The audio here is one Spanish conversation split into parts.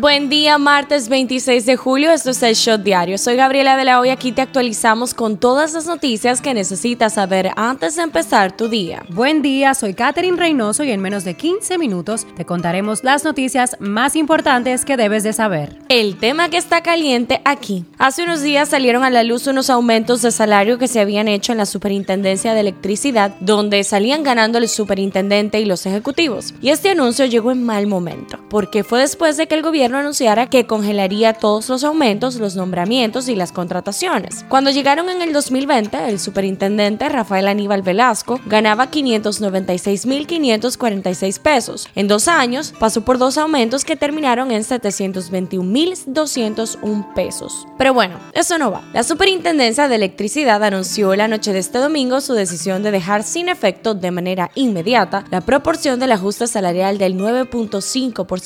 Buen día, martes 26 de julio, esto es el Shot Diario. Soy Gabriela de la Hoy, aquí te actualizamos con todas las noticias que necesitas saber antes de empezar tu día. Buen día, soy Katherine Reynoso y en menos de 15 minutos te contaremos las noticias más importantes que debes de saber. El tema que está caliente aquí. Hace unos días salieron a la luz unos aumentos de salario que se habían hecho en la Superintendencia de Electricidad, donde salían ganando el superintendente y los ejecutivos. Y este anuncio llegó en mal momento, porque fue después de que el gobierno anunciara que congelaría todos los aumentos, los nombramientos y las contrataciones. Cuando llegaron en el 2020, el superintendente Rafael Aníbal Velasco ganaba 596.546 pesos. En dos años pasó por dos aumentos que terminaron en 721.201 pesos. Pero bueno, eso no va. La Superintendencia de Electricidad anunció la noche de este domingo su decisión de dejar sin efecto de manera inmediata la proporción del ajuste salarial del 9.5%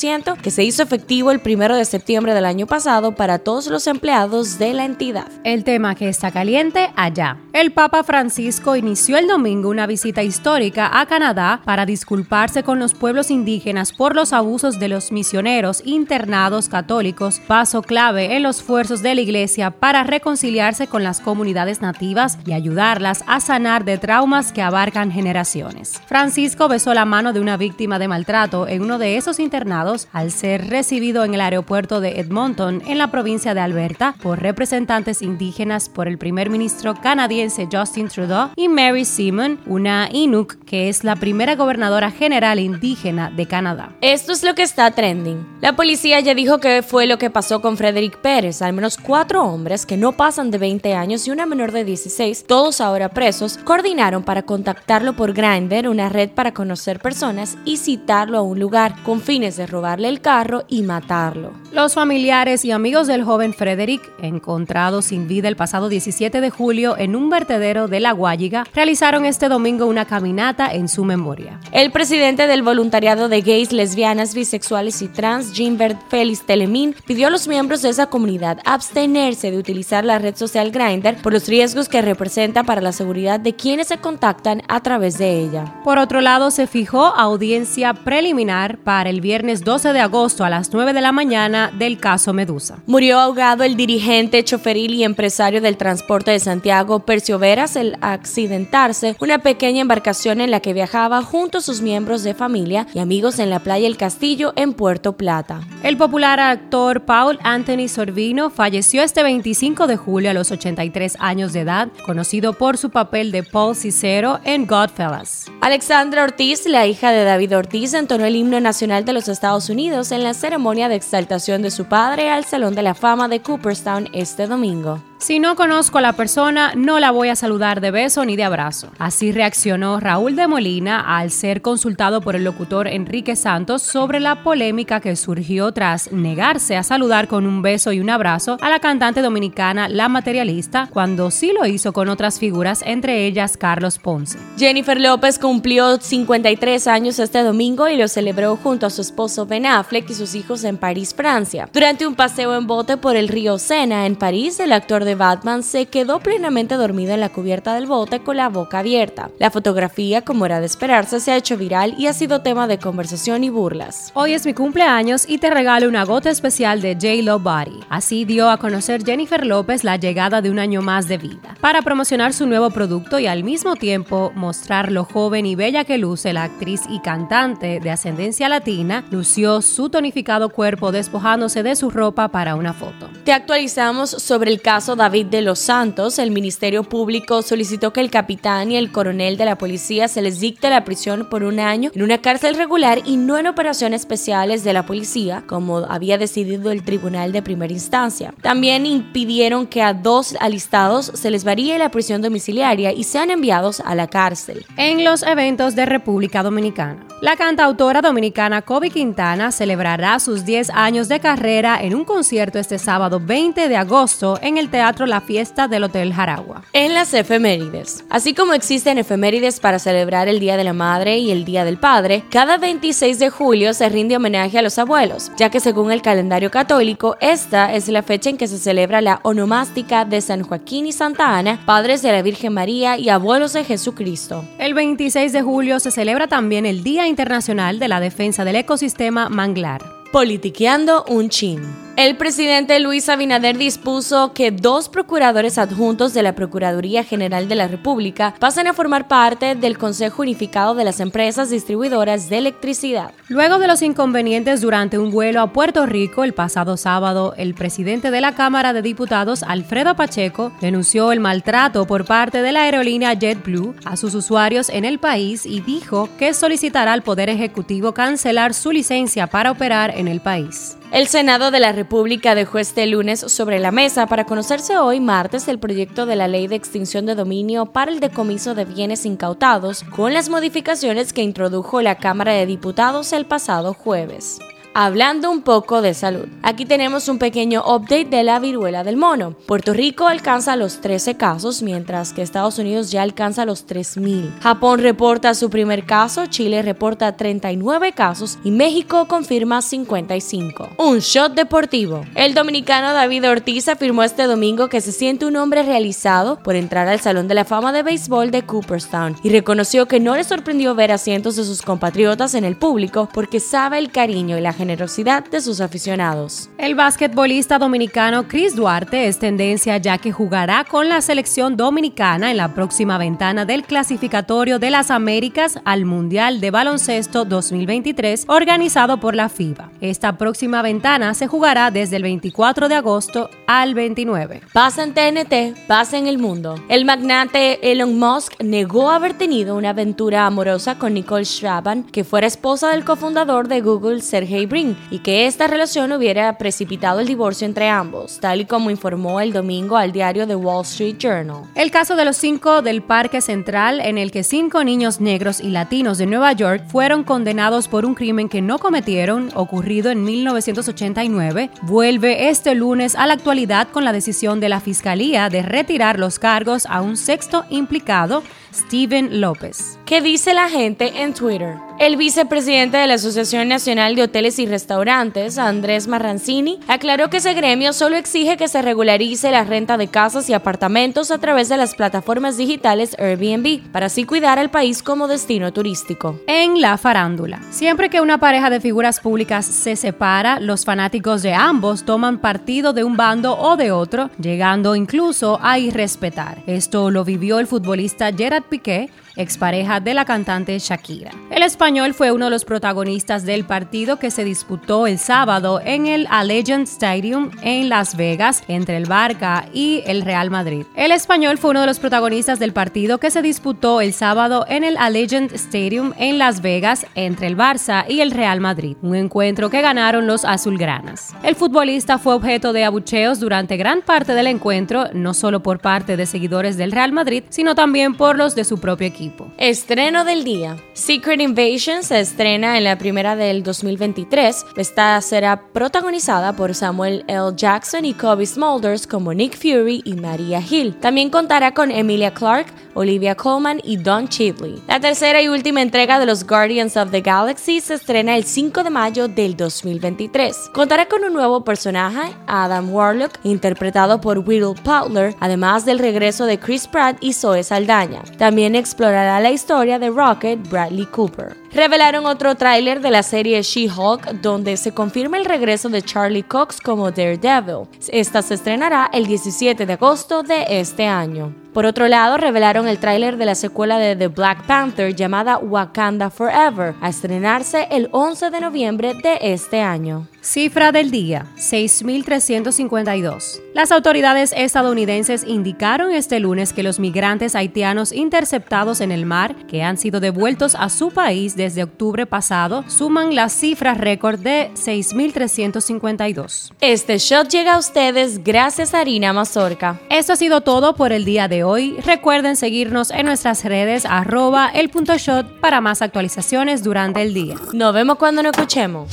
que se hizo efectivo el primero de septiembre del año pasado para todos los empleados de la entidad. El tema que está caliente allá. El Papa Francisco inició el domingo una visita histórica a Canadá para disculparse con los pueblos indígenas por los abusos de los misioneros internados católicos, paso clave en los esfuerzos de la Iglesia para reconciliarse con las comunidades nativas y ayudarlas a sanar de traumas que abarcan generaciones. Francisco besó la mano de una víctima de maltrato en uno de esos internados al ser recibido en el aeropuerto de Edmonton, en la provincia de Alberta, por representantes indígenas por el primer ministro canadiense Justin Trudeau y Mary Simon, una Inuk que es la primera gobernadora general indígena de Canadá. Esto es lo que está trending. La policía ya dijo que fue lo que pasó con Frederick Pérez. Al menos cuatro hombres que no pasan de 20 años y una menor de 16, todos ahora presos, coordinaron para contactarlo por Grindr, una red para conocer personas y citarlo a un lugar con fines de robarle el carro y matarlo los familiares y amigos del joven Frederick, encontrado sin vida el pasado 17 de julio en un vertedero de La Guayiga, realizaron este domingo una caminata en su memoria. El presidente del voluntariado de gays, lesbianas, bisexuales y trans, Jimbert Félix Telemín, pidió a los miembros de esa comunidad abstenerse de utilizar la red social Grindr por los riesgos que representa para la seguridad de quienes se contactan a través de ella. Por otro lado, se fijó audiencia preliminar para el viernes 12 de agosto a las 9 de la mañana del caso Medusa. Murió ahogado el dirigente choferil y empresario del transporte de Santiago, Percio Veras, al accidentarse una pequeña embarcación en la que viajaba junto a sus miembros de familia y amigos en la playa El Castillo en Puerto Plata. El popular actor Paul Anthony Sorvino falleció este 25 de julio a los 83 años de edad, conocido por su papel de Paul Cicero en Godfellas. Alexandra Ortiz, la hija de David Ortiz, entonó el himno nacional de los Estados Unidos en la ceremonia de exaltación de su padre al Salón de la Fama de Cooperstown este domingo. Si no conozco a la persona, no la voy a saludar de beso ni de abrazo. Así reaccionó Raúl de Molina al ser consultado por el locutor Enrique Santos sobre la polémica que surgió tras negarse a saludar con un beso y un abrazo a la cantante dominicana La Materialista, cuando sí lo hizo con otras figuras, entre ellas Carlos Ponce. Jennifer López cumplió 53 años este domingo y lo celebró junto a su esposo Ben Affleck y sus hijos en París, Francia. Durante un paseo en bote por el río Sena en París, el actor de Batman se quedó plenamente dormido en la cubierta del bote con la boca abierta. La fotografía, como era de esperarse, se ha hecho viral y ha sido tema de conversación y burlas. Hoy es mi cumpleaños y te regalo una gota especial de J. Lo Body. Así dio a conocer Jennifer López la llegada de un año más de vida. Para promocionar su nuevo producto y al mismo tiempo mostrar lo joven y bella que luce la actriz y cantante de ascendencia latina, lució su tonificado cuerpo despojándose de su ropa para una foto. Te actualizamos sobre el caso David de los Santos, el Ministerio Público solicitó que el capitán y el coronel de la policía se les dicte la prisión por un año en una cárcel regular y no en operaciones especiales de la policía, como había decidido el tribunal de primera instancia. También impidieron que a dos alistados se les varíe la prisión domiciliaria y sean enviados a la cárcel. En los eventos de República Dominicana. La cantautora dominicana Kobe Quintana celebrará sus 10 años de carrera en un concierto este sábado 20 de agosto en el Teatro la Fiesta del Hotel Jaragua. En las efemérides. Así como existen efemérides para celebrar el Día de la Madre y el Día del Padre, cada 26 de julio se rinde homenaje a los abuelos, ya que según el calendario católico, esta es la fecha en que se celebra la onomástica de San Joaquín y Santa Ana, padres de la Virgen María y abuelos de Jesucristo. El 26 de julio se celebra también el Día Internacional de la Defensa del Ecosistema Manglar. Politiqueando un chin. El presidente Luis Abinader dispuso que dos procuradores adjuntos de la Procuraduría General de la República pasen a formar parte del Consejo Unificado de las Empresas Distribuidoras de Electricidad. Luego de los inconvenientes durante un vuelo a Puerto Rico el pasado sábado, el presidente de la Cámara de Diputados, Alfredo Pacheco, denunció el maltrato por parte de la aerolínea JetBlue a sus usuarios en el país y dijo que solicitará al Poder Ejecutivo cancelar su licencia para operar en el país. El Senado de la República dejó este lunes sobre la mesa para conocerse hoy martes el proyecto de la ley de extinción de dominio para el decomiso de bienes incautados con las modificaciones que introdujo la Cámara de Diputados el pasado jueves hablando un poco de salud. Aquí tenemos un pequeño update de la viruela del mono. Puerto Rico alcanza los 13 casos, mientras que Estados Unidos ya alcanza los 3.000. Japón reporta su primer caso, Chile reporta 39 casos y México confirma 55. Un shot deportivo. El dominicano David Ortiz afirmó este domingo que se siente un hombre realizado por entrar al Salón de la Fama de Béisbol de Cooperstown y reconoció que no le sorprendió ver a cientos de sus compatriotas en el público porque sabe el cariño y la generosidad de sus aficionados. El basquetbolista dominicano Chris Duarte es tendencia ya que jugará con la selección dominicana en la próxima ventana del clasificatorio de las Américas al Mundial de Baloncesto 2023 organizado por la FIBA. Esta próxima ventana se jugará desde el 24 de agosto al 29. Pasa en TNT, pasa en el mundo. El magnate Elon Musk negó haber tenido una aventura amorosa con Nicole Schraban, que fuera esposa del cofundador de Google, Sergey Y que esta relación hubiera precipitado el divorcio entre ambos, tal y como informó el domingo al diario The Wall Street Journal. El caso de los cinco del Parque Central, en el que cinco niños negros y latinos de Nueva York fueron condenados por un crimen que no cometieron, ocurrido en 1989, vuelve este lunes a la actualidad con la decisión de la Fiscalía de retirar los cargos a un sexto implicado, Steven López. ¿Qué dice la gente en Twitter? El vicepresidente de la Asociación Nacional de Hoteles y Restaurantes, Andrés Marrancini, aclaró que ese gremio solo exige que se regularice la renta de casas y apartamentos a través de las plataformas digitales Airbnb, para así cuidar al país como destino turístico. En la farándula. Siempre que una pareja de figuras públicas se separa, los fanáticos de ambos toman partido de un bando o de otro, llegando incluso a irrespetar. Esto lo vivió el futbolista Gerard தப்பிக்க expareja de la cantante Shakira. El español fue uno de los protagonistas del partido que se disputó el sábado en el Allegiant Stadium en Las Vegas entre el Barca y el Real Madrid. El español fue uno de los protagonistas del partido que se disputó el sábado en el Allegiant Stadium en Las Vegas entre el Barça y el Real Madrid, un encuentro que ganaron los azulgranas. El futbolista fue objeto de abucheos durante gran parte del encuentro, no solo por parte de seguidores del Real Madrid, sino también por los de su propio equipo. Estreno del día. Secret Invasion se estrena en la primera del 2023. Esta será protagonizada por Samuel L. Jackson y Kobe Smulders como Nick Fury y Maria Hill. También contará con Emilia Clarke, Olivia Colman y Don Cheadley. La tercera y última entrega de los Guardians of the Galaxy se estrena el 5 de mayo del 2023. Contará con un nuevo personaje, Adam Warlock, interpretado por Will Butler, además del regreso de Chris Pratt y Zoe Saldaña. También explorará la historia de Rocket Bradley Cooper. Revelaron otro tráiler de la serie She-Hulk donde se confirma el regreso de Charlie Cox como Daredevil. Esta se estrenará el 17 de agosto de este año. Por otro lado, revelaron el tráiler de la secuela de The Black Panther llamada Wakanda Forever, a estrenarse el 11 de noviembre de este año. Cifra del día, 6.352. Las autoridades estadounidenses indicaron este lunes que los migrantes haitianos interceptados en el mar, que han sido devueltos a su país desde octubre pasado, suman la cifra récord de 6.352. Este shot llega a ustedes gracias a Harina Mazorca. Esto ha sido todo por el día hoy. Recuerden seguirnos en nuestras redes arroba el punto shot para más actualizaciones durante el día. Nos vemos cuando nos escuchemos.